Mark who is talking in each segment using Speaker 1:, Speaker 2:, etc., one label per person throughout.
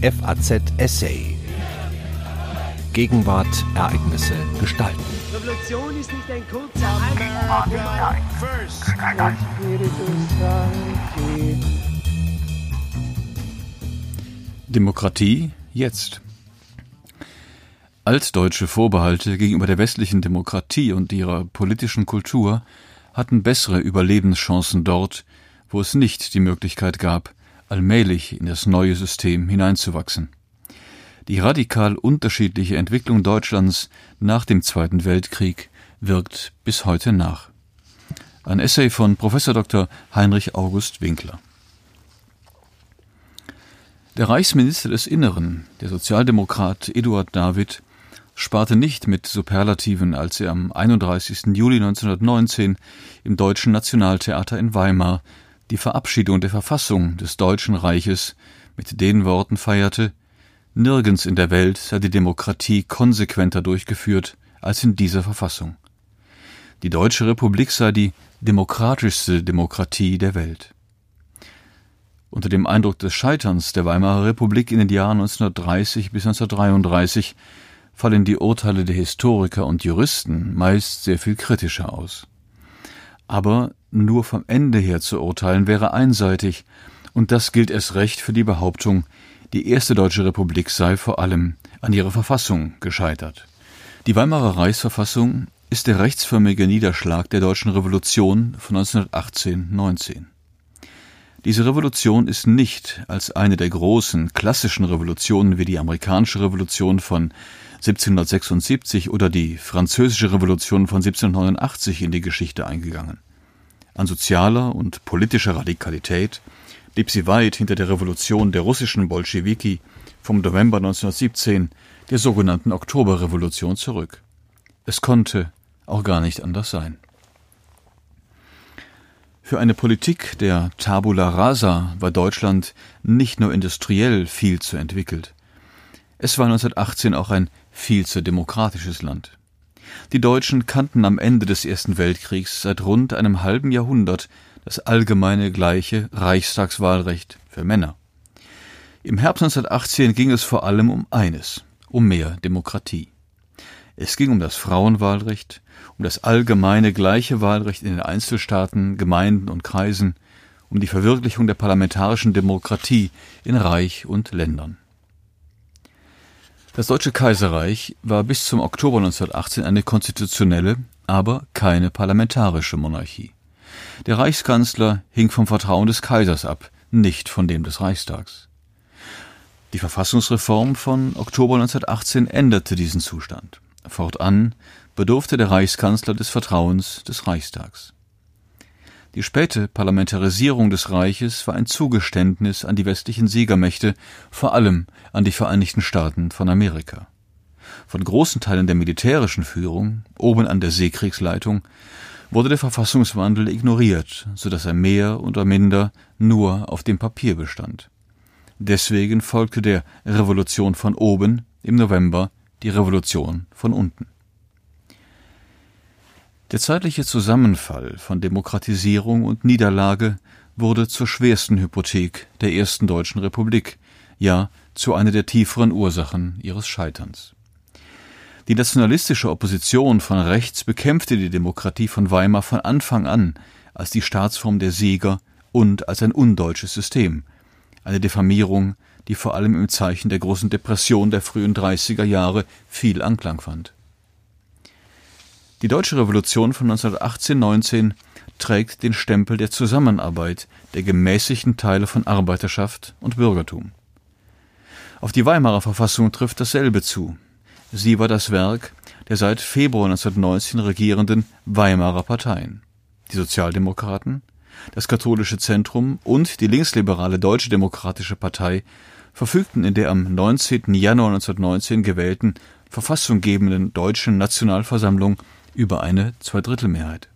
Speaker 1: FAZ Essay. Gegenwart, Ereignisse, Gestalten.
Speaker 2: Revolution ist nicht ein kurzer
Speaker 3: Demokratie jetzt. Altdeutsche Vorbehalte gegenüber der westlichen Demokratie und ihrer politischen Kultur hatten bessere Überlebenschancen dort, wo es nicht die Möglichkeit gab, allmählich in das neue System hineinzuwachsen. Die radikal unterschiedliche Entwicklung Deutschlands nach dem Zweiten Weltkrieg wirkt bis heute nach. Ein Essay von Prof. Dr. Heinrich August Winkler. Der Reichsminister des Inneren, der Sozialdemokrat Eduard David, sparte nicht mit Superlativen, als er am 31. Juli 1919 im Deutschen Nationaltheater in Weimar die Verabschiedung der Verfassung des Deutschen Reiches mit den Worten feierte Nirgends in der Welt sei die Demokratie konsequenter durchgeführt als in dieser Verfassung. Die Deutsche Republik sei die demokratischste Demokratie der Welt. Unter dem Eindruck des Scheiterns der Weimarer Republik in den Jahren 1930 bis 1933 fallen die Urteile der Historiker und Juristen meist sehr viel kritischer aus. Aber nur vom Ende her zu urteilen wäre einseitig, und das gilt erst recht für die Behauptung, die erste deutsche Republik sei vor allem an ihrer Verfassung gescheitert. Die Weimarer Reichsverfassung ist der rechtsförmige Niederschlag der deutschen Revolution von 1918-19. Diese Revolution ist nicht als eine der großen klassischen Revolutionen wie die amerikanische Revolution von 1776 oder die französische Revolution von 1789 in die Geschichte eingegangen. An sozialer und politischer Radikalität blieb sie weit hinter der Revolution der russischen Bolschewiki vom November 1917, der sogenannten Oktoberrevolution, zurück. Es konnte auch gar nicht anders sein. Für eine Politik der Tabula rasa war Deutschland nicht nur industriell viel zu entwickelt. Es war 1918 auch ein viel zu demokratisches Land. Die Deutschen kannten am Ende des Ersten Weltkriegs seit rund einem halben Jahrhundert das allgemeine gleiche Reichstagswahlrecht für Männer. Im Herbst 1918 ging es vor allem um eines, um mehr Demokratie. Es ging um das Frauenwahlrecht, um das allgemeine gleiche Wahlrecht in den Einzelstaaten, Gemeinden und Kreisen, um die Verwirklichung der parlamentarischen Demokratie in Reich und Ländern. Das Deutsche Kaiserreich war bis zum Oktober 1918 eine konstitutionelle, aber keine parlamentarische Monarchie. Der Reichskanzler hing vom Vertrauen des Kaisers ab, nicht von dem des Reichstags. Die Verfassungsreform von Oktober 1918 änderte diesen Zustand. Fortan bedurfte der Reichskanzler des Vertrauens des Reichstags. Die späte Parlamentarisierung des Reiches war ein Zugeständnis an die westlichen Siegermächte, vor allem an die Vereinigten Staaten von Amerika. Von großen Teilen der militärischen Führung, oben an der Seekriegsleitung, wurde der Verfassungswandel ignoriert, so dass er mehr oder minder nur auf dem Papier bestand. Deswegen folgte der Revolution von oben im November die Revolution von unten. Der zeitliche Zusammenfall von Demokratisierung und Niederlage wurde zur schwersten Hypothek der ersten deutschen Republik, ja zu einer der tieferen Ursachen ihres Scheiterns. Die nationalistische Opposition von rechts bekämpfte die Demokratie von Weimar von Anfang an als die Staatsform der Sieger und als ein undeutsches System, eine Diffamierung, die vor allem im Zeichen der großen Depression der frühen 30er Jahre viel Anklang fand. Die deutsche Revolution von 1918-19 trägt den Stempel der Zusammenarbeit der gemäßigten Teile von Arbeiterschaft und Bürgertum. Auf die Weimarer Verfassung trifft dasselbe zu. Sie war das Werk der seit Februar 1919 regierenden Weimarer Parteien. Die Sozialdemokraten, das katholische Zentrum und die linksliberale Deutsche Demokratische Partei verfügten in der am 19. Januar 1919 gewählten verfassunggebenden Deutschen Nationalversammlung über eine Zweidrittelmehrheit.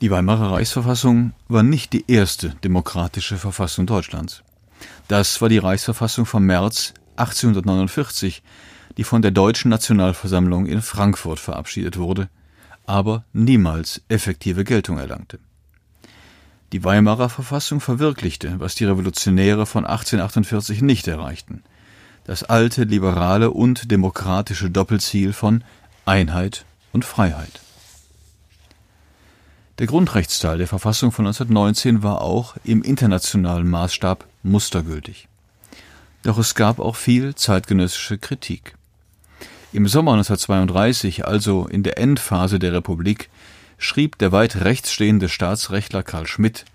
Speaker 3: Die Weimarer Reichsverfassung war nicht die erste demokratische Verfassung Deutschlands. Das war die Reichsverfassung vom März 1849, die von der Deutschen Nationalversammlung in Frankfurt verabschiedet wurde, aber niemals effektive Geltung erlangte. Die Weimarer Verfassung verwirklichte, was die Revolutionäre von 1848 nicht erreichten. Das alte liberale und demokratische Doppelziel von Einheit und Freiheit. Der Grundrechtsteil der Verfassung von 1919 war auch im internationalen Maßstab mustergültig. Doch es gab auch viel zeitgenössische Kritik. Im Sommer 1932, also in der Endphase der Republik, schrieb der weit rechts stehende Staatsrechtler Karl Schmidt,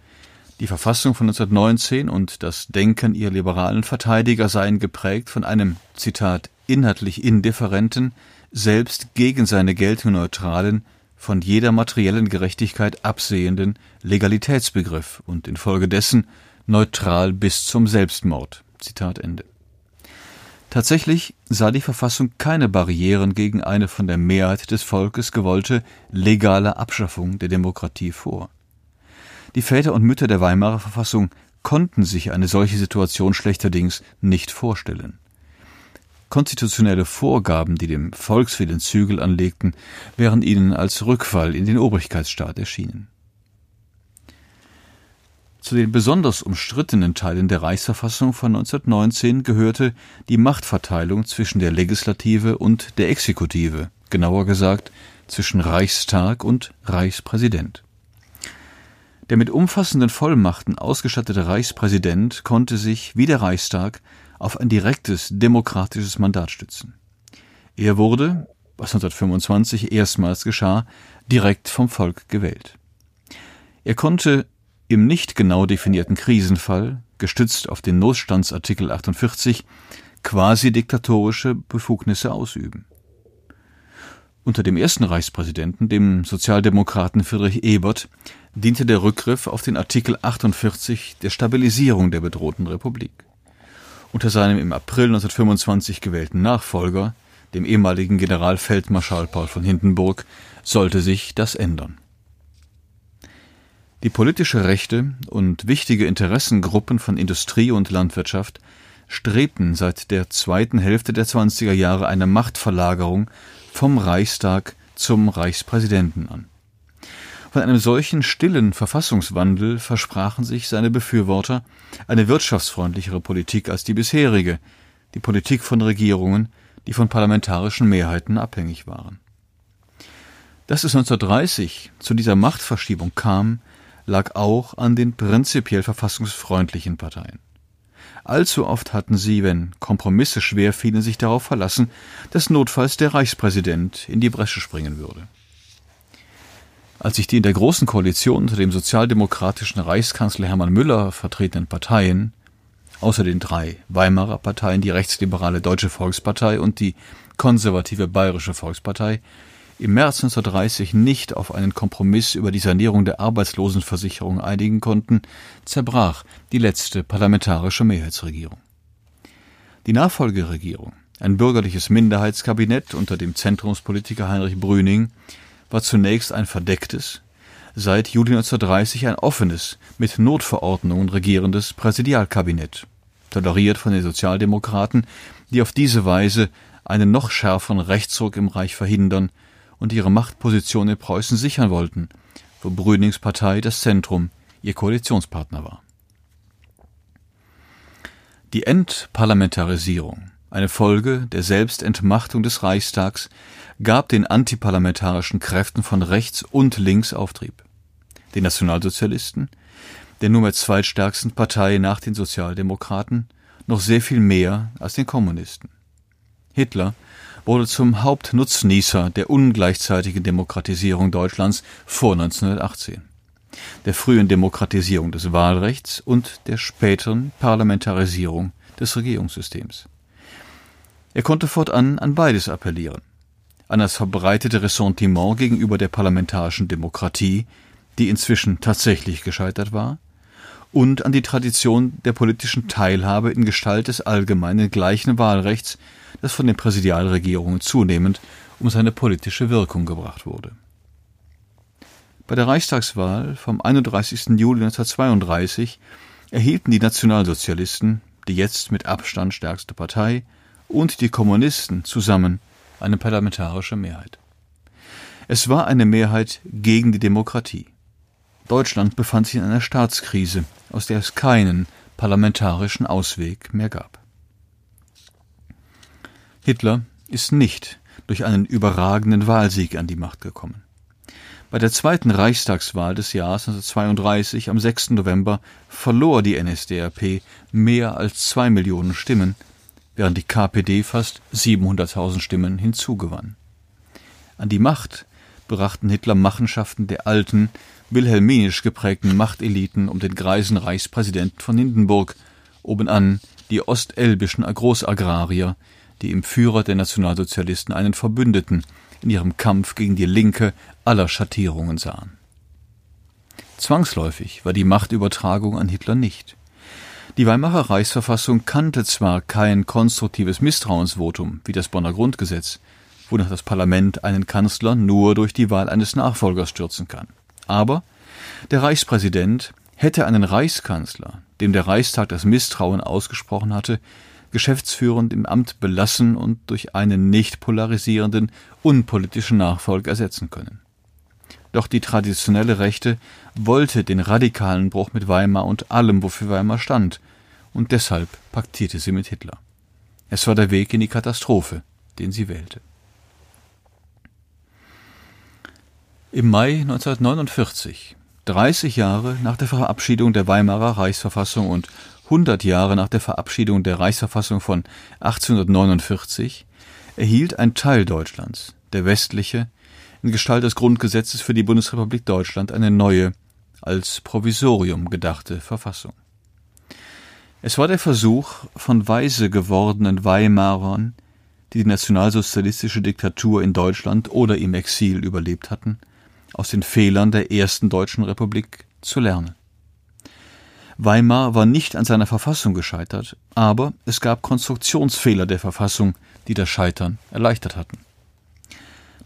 Speaker 3: die Verfassung von 1919 und das Denken ihrer liberalen Verteidiger seien geprägt von einem, Zitat, inhaltlich indifferenten, selbst gegen seine Geltung neutralen, von jeder materiellen Gerechtigkeit absehenden Legalitätsbegriff und infolgedessen neutral bis zum Selbstmord. Zitat Ende. Tatsächlich sah die Verfassung keine Barrieren gegen eine von der Mehrheit des Volkes gewollte legale Abschaffung der Demokratie vor. Die Väter und Mütter der Weimarer Verfassung konnten sich eine solche Situation schlechterdings nicht vorstellen. Konstitutionelle Vorgaben, die dem Volkswillen Zügel anlegten, wären ihnen als Rückfall in den Obrigkeitsstaat erschienen. Zu den besonders umstrittenen Teilen der Reichsverfassung von 1919 gehörte die Machtverteilung zwischen der Legislative und der Exekutive, genauer gesagt zwischen Reichstag und Reichspräsident. Der mit umfassenden Vollmachten ausgestattete Reichspräsident konnte sich, wie der Reichstag, auf ein direktes demokratisches Mandat stützen. Er wurde, was 1925 erstmals geschah, direkt vom Volk gewählt. Er konnte im nicht genau definierten Krisenfall, gestützt auf den Notstandsartikel 48, quasi diktatorische Befugnisse ausüben. Unter dem ersten Reichspräsidenten, dem Sozialdemokraten Friedrich Ebert, diente der Rückgriff auf den Artikel 48 der Stabilisierung der bedrohten Republik. Unter seinem im April 1925 gewählten Nachfolger, dem ehemaligen Generalfeldmarschall Paul von Hindenburg, sollte sich das ändern. Die politische Rechte und wichtige Interessengruppen von Industrie und Landwirtschaft strebten seit der zweiten Hälfte der 20er Jahre eine Machtverlagerung vom Reichstag zum Reichspräsidenten an. Von einem solchen stillen Verfassungswandel versprachen sich seine Befürworter eine wirtschaftsfreundlichere Politik als die bisherige, die Politik von Regierungen, die von parlamentarischen Mehrheiten abhängig waren. Dass es 1930 zu dieser Machtverschiebung kam, lag auch an den prinzipiell verfassungsfreundlichen Parteien. Allzu oft hatten sie, wenn Kompromisse schwer fielen, sich darauf verlassen, dass notfalls der Reichspräsident in die Bresche springen würde. Als sich die in der Großen Koalition unter dem sozialdemokratischen Reichskanzler Hermann Müller vertretenen Parteien, außer den drei Weimarer Parteien, die rechtsliberale Deutsche Volkspartei und die konservative Bayerische Volkspartei, im März 1930 nicht auf einen Kompromiss über die Sanierung der Arbeitslosenversicherung einigen konnten, zerbrach die letzte parlamentarische Mehrheitsregierung. Die Nachfolgeregierung, ein bürgerliches Minderheitskabinett unter dem Zentrumspolitiker Heinrich Brüning, war zunächst ein verdecktes, seit Juli 1930 ein offenes, mit Notverordnungen regierendes Präsidialkabinett, toleriert von den Sozialdemokraten, die auf diese Weise einen noch schärferen Rechtsruck im Reich verhindern und ihre Machtposition in Preußen sichern wollten, wo Brünings Partei das Zentrum, ihr Koalitionspartner war. Die Entparlamentarisierung, eine Folge der Selbstentmachtung des Reichstags, gab den antiparlamentarischen Kräften von rechts und links Auftrieb. Den Nationalsozialisten, der mit zweitstärksten Partei nach den Sozialdemokraten, noch sehr viel mehr als den Kommunisten. Hitler wurde zum Hauptnutznießer der ungleichzeitigen Demokratisierung Deutschlands vor 1918, der frühen Demokratisierung des Wahlrechts und der späteren Parlamentarisierung des Regierungssystems. Er konnte fortan an beides appellieren, an das verbreitete Ressentiment gegenüber der parlamentarischen Demokratie, die inzwischen tatsächlich gescheitert war, und an die Tradition der politischen Teilhabe in Gestalt des allgemeinen gleichen Wahlrechts das von den Präsidialregierungen zunehmend um seine politische Wirkung gebracht wurde. Bei der Reichstagswahl vom 31. Juli 1932 erhielten die Nationalsozialisten, die jetzt mit Abstand stärkste Partei, und die Kommunisten zusammen eine parlamentarische Mehrheit. Es war eine Mehrheit gegen die Demokratie. Deutschland befand sich in einer Staatskrise, aus der es keinen parlamentarischen Ausweg mehr gab. Hitler ist nicht durch einen überragenden Wahlsieg an die Macht gekommen. Bei der zweiten Reichstagswahl des Jahres 1932 am 6. November verlor die NSDAP mehr als zwei Millionen Stimmen, während die KPD fast 700.000 Stimmen hinzugewann. An die Macht brachten Hitler Machenschaften der alten, wilhelminisch geprägten Machteliten um den greisen Reichspräsidenten von Hindenburg, obenan die ostelbischen Großagrarier, die im Führer der Nationalsozialisten einen Verbündeten in ihrem Kampf gegen die Linke aller Schattierungen sahen. Zwangsläufig war die Machtübertragung an Hitler nicht. Die Weimarer Reichsverfassung kannte zwar kein konstruktives Misstrauensvotum wie das Bonner Grundgesetz, wonach das Parlament einen Kanzler nur durch die Wahl eines Nachfolgers stürzen kann. Aber der Reichspräsident hätte einen Reichskanzler, dem der Reichstag das Misstrauen ausgesprochen hatte, geschäftsführend im Amt belassen und durch einen nicht polarisierenden, unpolitischen Nachfolger ersetzen können. Doch die traditionelle Rechte wollte den radikalen Bruch mit Weimar und allem, wofür Weimar stand, und deshalb paktierte sie mit Hitler. Es war der Weg in die Katastrophe, den sie wählte. Im Mai 1949, 30 Jahre nach der Verabschiedung der Weimarer Reichsverfassung und 100 Jahre nach der Verabschiedung der Reichsverfassung von 1849 erhielt ein Teil Deutschlands, der westliche, in Gestalt des Grundgesetzes für die Bundesrepublik Deutschland eine neue, als Provisorium gedachte Verfassung. Es war der Versuch von weise gewordenen Weimarern, die die nationalsozialistische Diktatur in Deutschland oder im Exil überlebt hatten, aus den Fehlern der ersten deutschen Republik zu lernen. Weimar war nicht an seiner Verfassung gescheitert, aber es gab Konstruktionsfehler der Verfassung, die das Scheitern erleichtert hatten.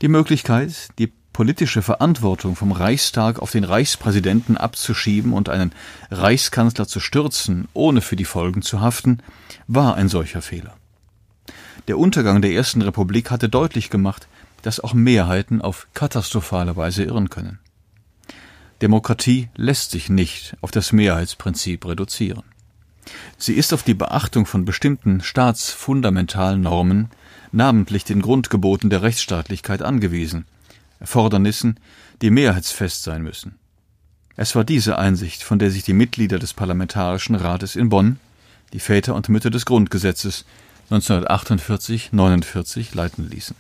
Speaker 3: Die Möglichkeit, die politische Verantwortung vom Reichstag auf den Reichspräsidenten abzuschieben und einen Reichskanzler zu stürzen, ohne für die Folgen zu haften, war ein solcher Fehler. Der Untergang der Ersten Republik hatte deutlich gemacht, dass auch Mehrheiten auf katastrophale Weise irren können. Demokratie lässt sich nicht auf das Mehrheitsprinzip reduzieren. Sie ist auf die Beachtung von bestimmten staatsfundamentalen Normen, namentlich den Grundgeboten der Rechtsstaatlichkeit angewiesen, Erfordernissen, die mehrheitsfest sein müssen. Es war diese Einsicht, von der sich die Mitglieder des Parlamentarischen Rates in Bonn, die Väter und Mütter des Grundgesetzes 1948-49 leiten ließen.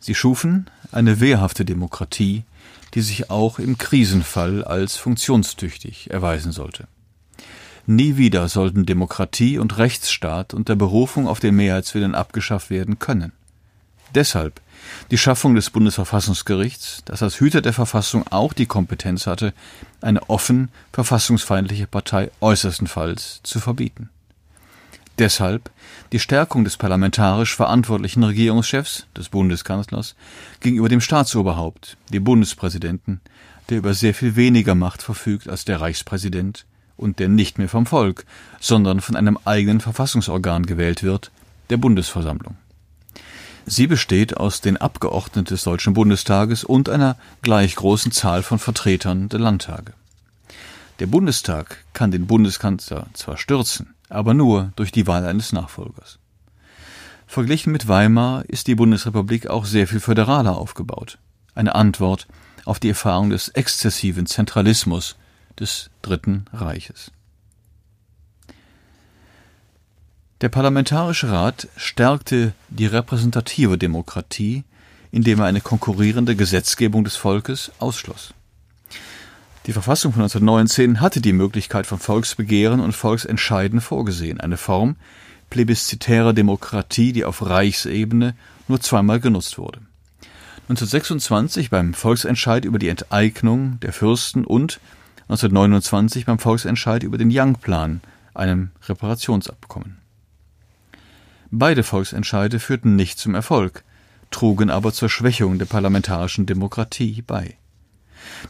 Speaker 3: Sie schufen eine wehrhafte Demokratie, die sich auch im Krisenfall als funktionstüchtig erweisen sollte. Nie wieder sollten Demokratie und Rechtsstaat unter Berufung auf den Mehrheitswillen abgeschafft werden können. Deshalb die Schaffung des Bundesverfassungsgerichts, das als Hüter der Verfassung auch die Kompetenz hatte, eine offen verfassungsfeindliche Partei äußerstenfalls zu verbieten. Deshalb die Stärkung des parlamentarisch verantwortlichen Regierungschefs, des Bundeskanzlers, gegenüber dem Staatsoberhaupt, dem Bundespräsidenten, der über sehr viel weniger Macht verfügt als der Reichspräsident und der nicht mehr vom Volk, sondern von einem eigenen Verfassungsorgan gewählt wird, der Bundesversammlung. Sie besteht aus den Abgeordneten des Deutschen Bundestages und einer gleich großen Zahl von Vertretern der Landtage. Der Bundestag kann den Bundeskanzler zwar stürzen, aber nur durch die Wahl eines Nachfolgers. Verglichen mit Weimar ist die Bundesrepublik auch sehr viel föderaler aufgebaut. Eine Antwort auf die Erfahrung des exzessiven Zentralismus des Dritten Reiches. Der Parlamentarische Rat stärkte die repräsentative Demokratie, indem er eine konkurrierende Gesetzgebung des Volkes ausschloss. Die Verfassung von 1919 hatte die Möglichkeit von Volksbegehren und Volksentscheiden vorgesehen, eine Form plebiszitärer Demokratie, die auf Reichsebene nur zweimal genutzt wurde. 1926 beim Volksentscheid über die Enteignung der Fürsten und 1929 beim Volksentscheid über den Young-Plan, einem Reparationsabkommen. Beide Volksentscheide führten nicht zum Erfolg, trugen aber zur Schwächung der parlamentarischen Demokratie bei.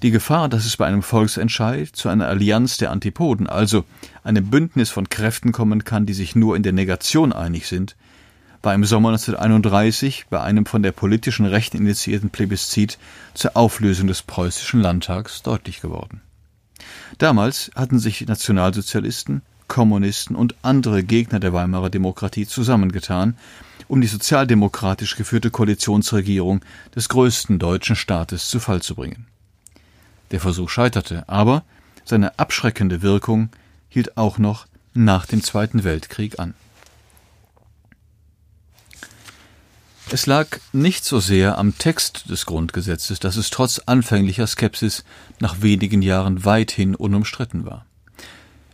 Speaker 3: Die Gefahr, dass es bei einem Volksentscheid zu einer Allianz der Antipoden, also einem Bündnis von Kräften kommen kann, die sich nur in der Negation einig sind, war im Sommer 1931 bei einem von der politischen Rechten initiierten Plebiszit zur Auflösung des preußischen Landtags deutlich geworden. Damals hatten sich Nationalsozialisten, Kommunisten und andere Gegner der Weimarer Demokratie zusammengetan, um die sozialdemokratisch geführte Koalitionsregierung des größten deutschen Staates zu Fall zu bringen. Der Versuch scheiterte, aber seine abschreckende Wirkung hielt auch noch nach dem Zweiten Weltkrieg an. Es lag nicht so sehr am Text des Grundgesetzes, dass es trotz anfänglicher Skepsis nach wenigen Jahren weithin unumstritten war.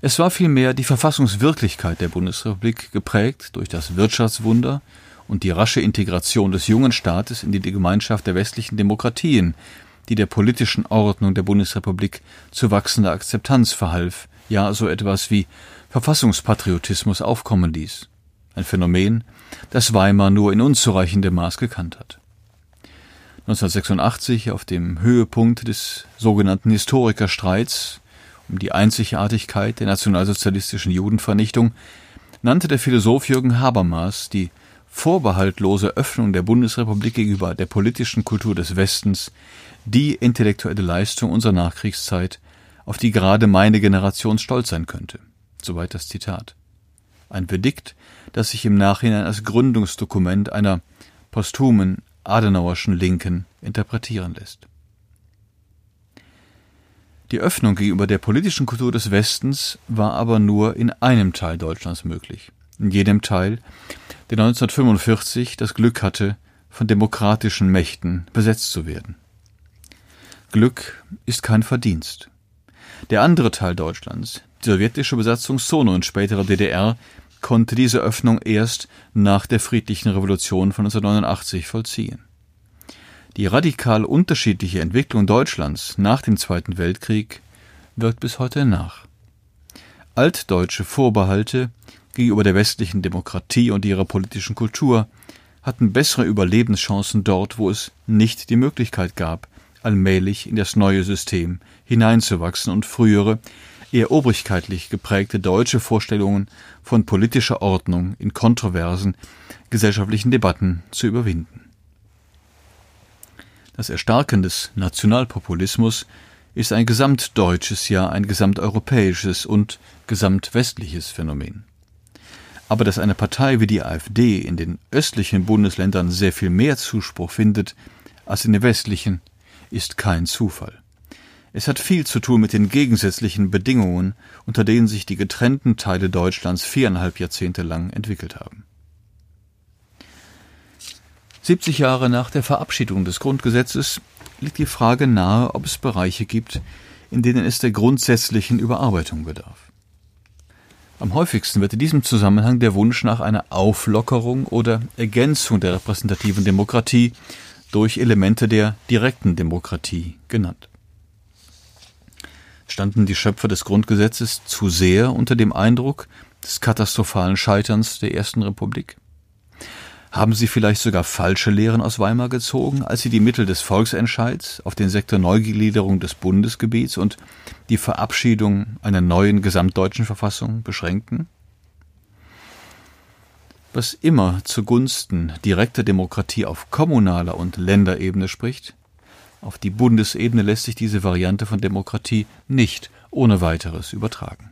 Speaker 3: Es war vielmehr die Verfassungswirklichkeit der Bundesrepublik geprägt durch das Wirtschaftswunder und die rasche Integration des jungen Staates in die Gemeinschaft der westlichen Demokratien, die der politischen Ordnung der Bundesrepublik zu wachsender Akzeptanz verhalf, ja so etwas wie Verfassungspatriotismus aufkommen ließ. Ein Phänomen, das Weimar nur in unzureichendem Maß gekannt hat. 1986, auf dem Höhepunkt des sogenannten Historikerstreits um die Einzigartigkeit der nationalsozialistischen Judenvernichtung, nannte der Philosoph Jürgen Habermas die vorbehaltlose Öffnung der Bundesrepublik gegenüber der politischen Kultur des Westens die intellektuelle Leistung unserer Nachkriegszeit, auf die gerade meine Generation stolz sein könnte. Soweit das Zitat. Ein Verdikt, das sich im Nachhinein als Gründungsdokument einer posthumen Adenauerschen Linken interpretieren lässt. Die Öffnung gegenüber der politischen Kultur des Westens war aber nur in einem Teil Deutschlands möglich. In jedem Teil, der 1945 das Glück hatte, von demokratischen Mächten besetzt zu werden. Glück ist kein Verdienst. Der andere Teil Deutschlands, die sowjetische Besatzungszone und spätere DDR, konnte diese Öffnung erst nach der friedlichen Revolution von 1989 vollziehen. Die radikal unterschiedliche Entwicklung Deutschlands nach dem Zweiten Weltkrieg wirkt bis heute nach. Altdeutsche Vorbehalte gegenüber der westlichen Demokratie und ihrer politischen Kultur hatten bessere Überlebenschancen dort, wo es nicht die Möglichkeit gab, allmählich in das neue System hineinzuwachsen und frühere, eher obrigkeitlich geprägte deutsche Vorstellungen von politischer Ordnung in kontroversen gesellschaftlichen Debatten zu überwinden. Das Erstarken des Nationalpopulismus ist ein gesamtdeutsches, ja ein gesamteuropäisches und gesamtwestliches Phänomen. Aber dass eine Partei wie die AfD in den östlichen Bundesländern sehr viel mehr Zuspruch findet als in den westlichen, ist kein Zufall. Es hat viel zu tun mit den gegensätzlichen Bedingungen, unter denen sich die getrennten Teile Deutschlands viereinhalb Jahrzehnte lang entwickelt haben. 70 Jahre nach der Verabschiedung des Grundgesetzes liegt die Frage nahe, ob es Bereiche gibt, in denen es der grundsätzlichen Überarbeitung bedarf. Am häufigsten wird in diesem Zusammenhang der Wunsch nach einer Auflockerung oder Ergänzung der repräsentativen Demokratie durch Elemente der direkten Demokratie genannt. Standen die Schöpfer des Grundgesetzes zu sehr unter dem Eindruck des katastrophalen Scheiterns der Ersten Republik? Haben Sie vielleicht sogar falsche Lehren aus Weimar gezogen, als Sie die Mittel des Volksentscheids auf den Sektor Neugliederung des Bundesgebiets und die Verabschiedung einer neuen gesamtdeutschen Verfassung beschränkten? Was immer zugunsten direkter Demokratie auf kommunaler und Länderebene spricht, auf die Bundesebene lässt sich diese Variante von Demokratie nicht ohne weiteres übertragen.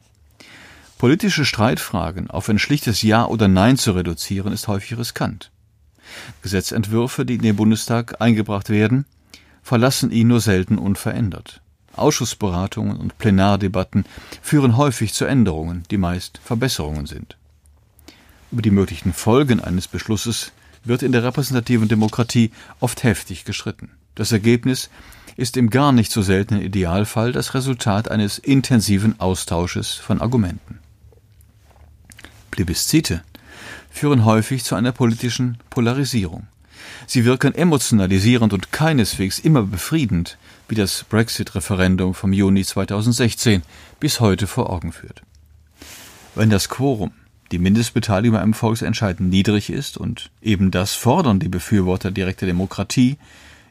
Speaker 3: Politische Streitfragen auf ein schlichtes Ja oder Nein zu reduzieren, ist häufig riskant. Gesetzentwürfe, die in den Bundestag eingebracht werden, verlassen ihn nur selten unverändert. Ausschussberatungen und Plenardebatten führen häufig zu Änderungen, die meist Verbesserungen sind. Über die möglichen Folgen eines Beschlusses wird in der repräsentativen Demokratie oft heftig gestritten. Das Ergebnis ist im gar nicht so seltenen Idealfall das Resultat eines intensiven Austausches von Argumenten. Plebiszite führen häufig zu einer politischen Polarisierung. Sie wirken emotionalisierend und keineswegs immer befriedend, wie das Brexit-Referendum vom Juni 2016 bis heute vor Augen führt. Wenn das Quorum, die Mindestbeteiligung beim Volksentscheid niedrig ist und eben das fordern die Befürworter direkter Demokratie,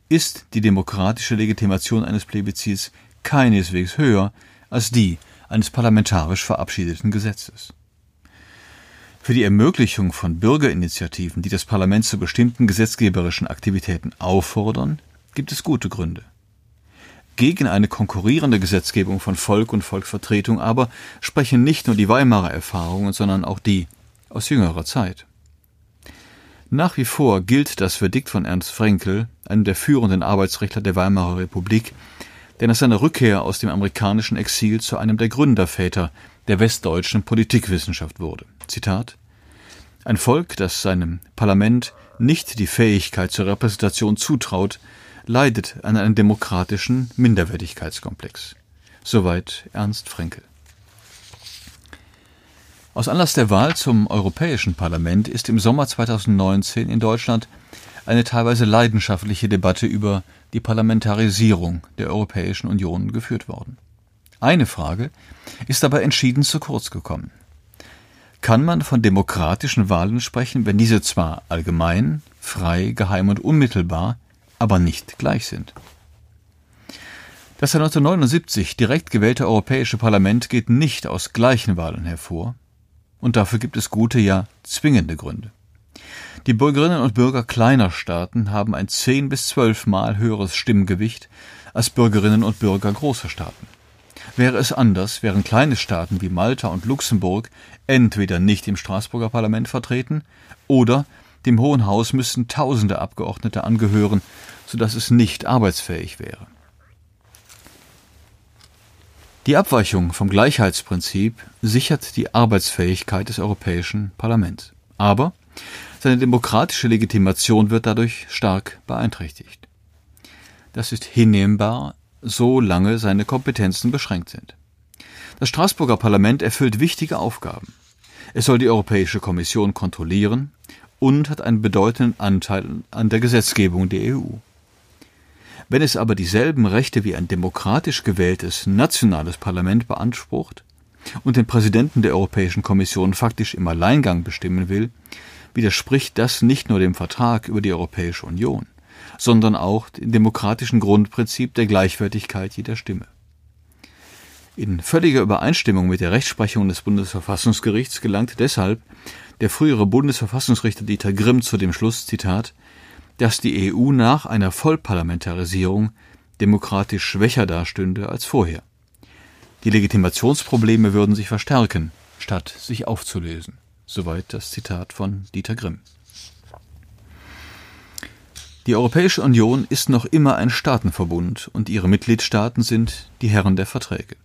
Speaker 3: ist die demokratische Legitimation eines Plebiszits keineswegs höher als die eines parlamentarisch verabschiedeten Gesetzes. Für die Ermöglichung von Bürgerinitiativen, die das Parlament zu bestimmten gesetzgeberischen Aktivitäten auffordern, gibt es gute Gründe. Gegen eine konkurrierende Gesetzgebung von Volk und Volksvertretung aber sprechen nicht nur die Weimarer Erfahrungen, sondern auch die aus jüngerer Zeit. Nach wie vor gilt das Verdikt von Ernst Frenkel, einem der führenden Arbeitsrechtler der Weimarer Republik, der nach seiner Rückkehr aus dem amerikanischen Exil zu einem der Gründerväter der westdeutschen Politikwissenschaft wurde. Zitat Ein Volk, das seinem Parlament nicht die Fähigkeit zur Repräsentation zutraut, leidet an einem demokratischen Minderwertigkeitskomplex. Soweit Ernst Frenkel. Aus Anlass der Wahl zum Europäischen Parlament ist im Sommer 2019 in Deutschland eine teilweise leidenschaftliche Debatte über die Parlamentarisierung der Europäischen Union geführt worden. Eine Frage ist aber entschieden zu kurz gekommen. Kann man von demokratischen Wahlen sprechen, wenn diese zwar allgemein, frei, geheim und unmittelbar, aber nicht gleich sind? Das 1979 direkt gewählte Europäische Parlament geht nicht aus gleichen Wahlen hervor, und dafür gibt es gute, ja zwingende Gründe. Die Bürgerinnen und Bürger kleiner Staaten haben ein zehn bis zwölfmal höheres Stimmgewicht als Bürgerinnen und Bürger großer Staaten. Wäre es anders, wären kleine Staaten wie Malta und Luxemburg entweder nicht im Straßburger Parlament vertreten oder dem Hohen Haus müssten tausende Abgeordnete angehören, so dass es nicht arbeitsfähig wäre. Die Abweichung vom Gleichheitsprinzip sichert die Arbeitsfähigkeit des Europäischen Parlaments. Aber seine demokratische Legitimation wird dadurch stark beeinträchtigt. Das ist hinnehmbar, solange seine Kompetenzen beschränkt sind. Das Straßburger Parlament erfüllt wichtige Aufgaben. Es soll die Europäische Kommission kontrollieren und hat einen bedeutenden Anteil an der Gesetzgebung der EU. Wenn es aber dieselben Rechte wie ein demokratisch gewähltes nationales Parlament beansprucht und den Präsidenten der Europäischen Kommission faktisch im Alleingang bestimmen will, widerspricht das nicht nur dem Vertrag über die Europäische Union, sondern auch dem demokratischen Grundprinzip der Gleichwertigkeit jeder Stimme. In völliger Übereinstimmung mit der Rechtsprechung des Bundesverfassungsgerichts gelangt deshalb der frühere Bundesverfassungsrichter Dieter Grimm zu dem Schluss, Zitat, dass die EU nach einer Vollparlamentarisierung demokratisch schwächer dastünde als vorher. Die Legitimationsprobleme würden sich verstärken, statt sich aufzulösen. Soweit das Zitat von Dieter Grimm. Die Europäische Union ist noch immer ein Staatenverbund und ihre Mitgliedstaaten sind die Herren der Verträge.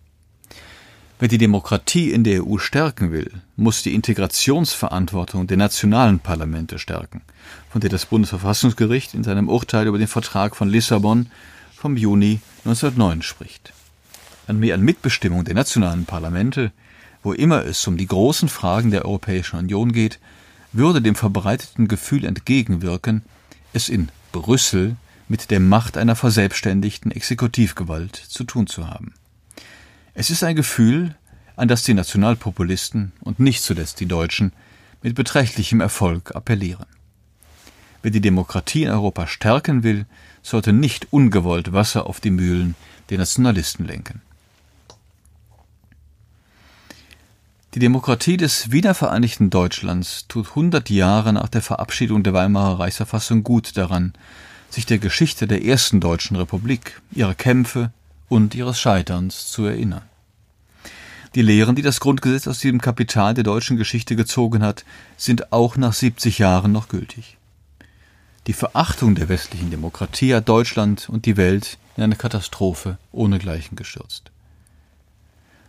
Speaker 3: Wer die Demokratie in der EU stärken will, muss die Integrationsverantwortung der nationalen Parlamente stärken, von der das Bundesverfassungsgericht in seinem Urteil über den Vertrag von Lissabon vom Juni 1909 spricht. An mehr an Mitbestimmung der nationalen Parlamente, wo immer es um die großen Fragen der Europäischen Union geht, würde dem verbreiteten Gefühl entgegenwirken, es in Brüssel mit der Macht einer verselbstständigten Exekutivgewalt zu tun zu haben. Es ist ein Gefühl, an das die Nationalpopulisten und nicht zuletzt die Deutschen mit beträchtlichem Erfolg appellieren. Wer die Demokratie in Europa stärken will, sollte nicht ungewollt Wasser auf die Mühlen der Nationalisten lenken. Die Demokratie des wiedervereinigten Deutschlands tut hundert Jahre nach der Verabschiedung der Weimarer Reichsverfassung gut daran, sich der Geschichte der ersten deutschen Republik, ihrer Kämpfe und ihres Scheiterns zu erinnern. Die Lehren, die das Grundgesetz aus diesem Kapital der deutschen Geschichte gezogen hat, sind auch nach 70 Jahren noch gültig. Die Verachtung der westlichen Demokratie hat Deutschland und die Welt in eine Katastrophe ohnegleichen gestürzt.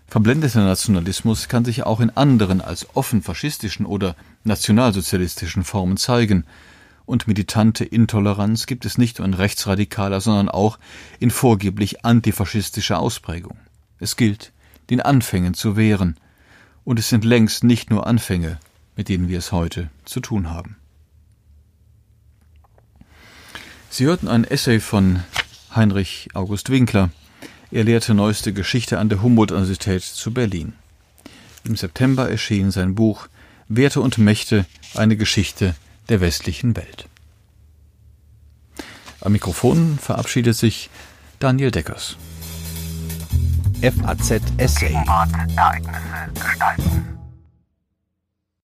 Speaker 3: Verblendeter Nationalismus kann sich auch in anderen als offen faschistischen oder nationalsozialistischen Formen zeigen, und militante Intoleranz gibt es nicht nur in rechtsradikaler, sondern auch in vorgeblich antifaschistischer Ausprägung. Es gilt, den Anfängen zu wehren, und es sind längst nicht nur Anfänge, mit denen wir es heute zu tun haben. Sie hörten ein Essay von Heinrich August Winkler, er lehrte neueste Geschichte an der Humboldt-Universität zu Berlin. Im September erschien sein Buch Werte und Mächte, eine Geschichte der westlichen Welt. Am Mikrofon verabschiedet sich Daniel Deckers.
Speaker 1: FAZ Essay.
Speaker 4: Ereignisse gestalten.